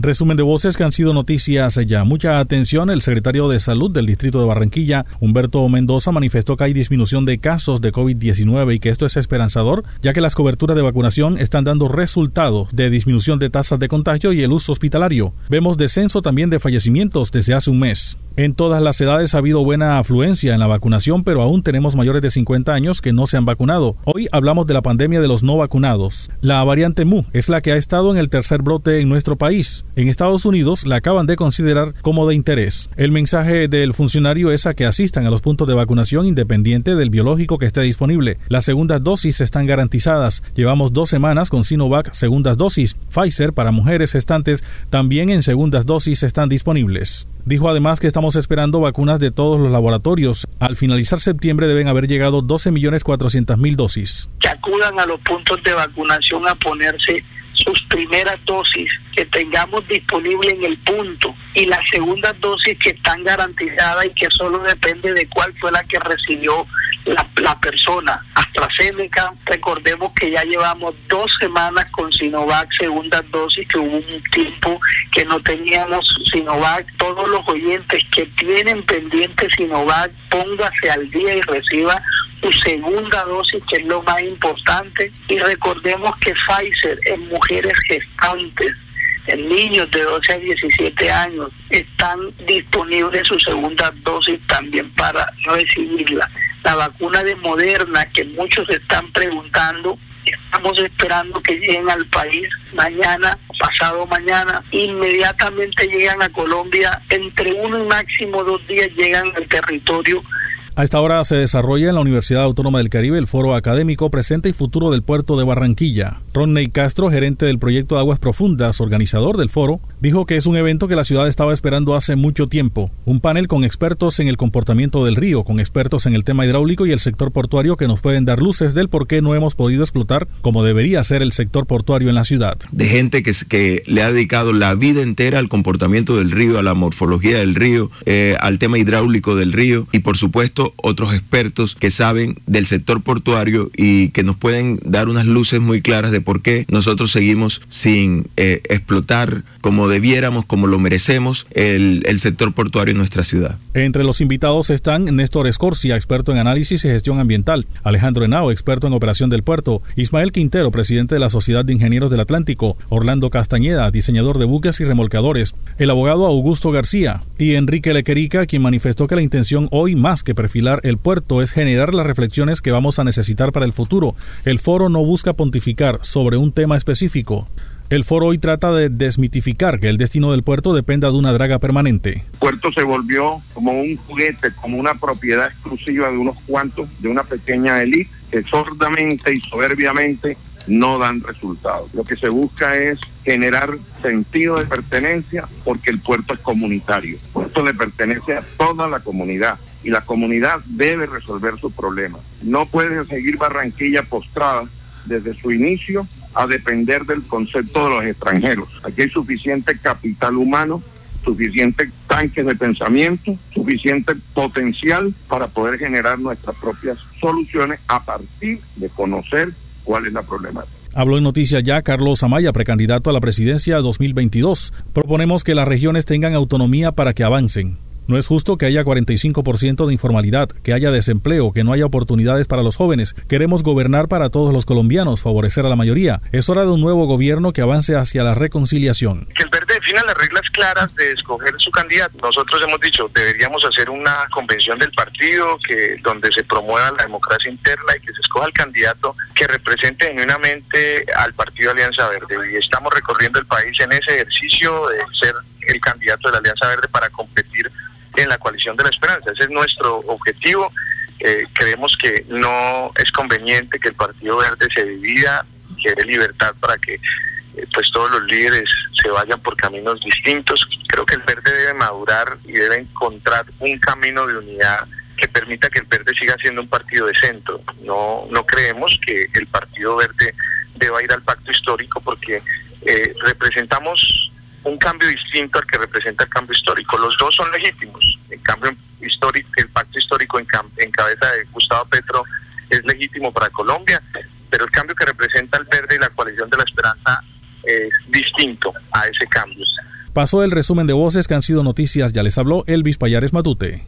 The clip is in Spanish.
Resumen de voces que han sido noticias ya. Mucha atención, el secretario de Salud del Distrito de Barranquilla, Humberto Mendoza, manifestó que hay disminución de casos de COVID-19 y que esto es esperanzador, ya que las coberturas de vacunación están dando resultados de disminución de tasas de contagio y el uso hospitalario. Vemos descenso también de fallecimientos desde hace un mes. En todas las edades ha habido buena afluencia en la vacunación, pero aún tenemos mayores de 50 años que no se han vacunado. Hoy hablamos de la pandemia de los no vacunados. La variante Mu es la que ha estado en el tercer brote en nuestro país. En Estados Unidos la acaban de considerar como de interés. El mensaje del funcionario es a que asistan a los puntos de vacunación independiente del biológico que esté disponible. Las segundas dosis están garantizadas. Llevamos dos semanas con Sinovac segundas dosis. Pfizer para mujeres gestantes también en segundas dosis están disponibles. Dijo además que estamos esperando vacunas de todos los laboratorios. Al finalizar septiembre deben haber llegado 12.400.000 dosis. Que acudan a los puntos de vacunación a ponerse sus primeras dosis que tengamos disponible en el punto y las segundas dosis que están garantizadas y que solo depende de cuál fue la que recibió la, la persona. AstraZeneca, recordemos que ya llevamos dos semanas con Sinovac, segundas dosis, que hubo un tiempo que no teníamos Sinovac. Todos los oyentes que tienen pendiente Sinovac, póngase al día y reciba su segunda dosis, que es lo más importante. Y recordemos que Pfizer en mujeres gestantes, en niños de 12 a 17 años, están disponibles su segunda dosis también para recibirla. La vacuna de Moderna, que muchos están preguntando, estamos esperando que lleguen al país mañana, pasado mañana, inmediatamente llegan a Colombia, entre uno y máximo dos días llegan al territorio. A esta hora se desarrolla en la Universidad Autónoma del Caribe el Foro Académico Presente y Futuro del Puerto de Barranquilla. Ronny Castro, gerente del proyecto Aguas Profundas, organizador del foro, dijo que es un evento que la ciudad estaba esperando hace mucho tiempo. Un panel con expertos en el comportamiento del río, con expertos en el tema hidráulico y el sector portuario que nos pueden dar luces del por qué no hemos podido explotar como debería ser el sector portuario en la ciudad. De gente que, que le ha dedicado la vida entera al comportamiento del río, a la morfología del río, eh, al tema hidráulico del río y por supuesto otros expertos que saben del sector portuario y que nos pueden dar unas luces muy claras de por qué nosotros seguimos sin eh, explotar como debiéramos, como lo merecemos, el, el, sector portuario en nuestra ciudad. Entre los invitados están Néstor Escorcia, experto en análisis y gestión ambiental, Alejandro Henao, experto en operación del puerto, Ismael Quintero, presidente de la Sociedad de Ingenieros del Atlántico, Orlando Castañeda, diseñador de buques y remolcadores, el abogado Augusto García y Enrique Lequerica, quien manifestó que la intención hoy más que perfilar el puerto es generar las reflexiones que vamos a necesitar para el futuro. El foro no busca pontificar sobre un tema específico. El foro hoy trata de desmitificar que el destino del puerto dependa de una draga permanente. El puerto se volvió como un juguete, como una propiedad exclusiva de unos cuantos, de una pequeña élite que sordamente y soberbiamente no dan resultados. Lo que se busca es generar sentido de pertenencia porque el puerto es comunitario. El puerto le pertenece a toda la comunidad y la comunidad debe resolver su problema. No puede seguir Barranquilla postrada desde su inicio a depender del concepto de los extranjeros. Aquí hay suficiente capital humano, suficiente tanques de pensamiento, suficiente potencial para poder generar nuestras propias soluciones a partir de conocer cuál es la problemática. Habló en Noticias Ya Carlos Amaya, precandidato a la presidencia 2022. Proponemos que las regiones tengan autonomía para que avancen. No es justo que haya 45% de informalidad, que haya desempleo, que no haya oportunidades para los jóvenes. Queremos gobernar para todos los colombianos, favorecer a la mayoría. Es hora de un nuevo gobierno que avance hacia la reconciliación. Que el verde defina las reglas claras de escoger su candidato. Nosotros hemos dicho, deberíamos hacer una convención del partido que donde se promueva la democracia interna y que se escoja el candidato que represente genuinamente al partido Alianza Verde. Y estamos recorriendo el país en ese ejercicio de ser el candidato de la Alianza Verde para competir en la coalición de la esperanza. Ese es nuestro objetivo. Eh, creemos que no es conveniente que el Partido Verde se divida, que dé libertad para que eh, pues todos los líderes se vayan por caminos distintos. Creo que el Verde debe madurar y debe encontrar un camino de unidad que permita que el Verde siga siendo un partido de centro. No, no creemos que el Partido Verde deba ir al pacto histórico porque eh, representamos un cambio distinto al que representa el cambio histórico. Los dos son legítimos. El cambio histórico, el pacto histórico en, en cabeza de Gustavo Petro es legítimo para Colombia, pero el cambio que representa el verde y la coalición de la esperanza es distinto a ese cambio. Pasó el resumen de voces que han sido noticias. Ya les habló Elvis Payares Matute.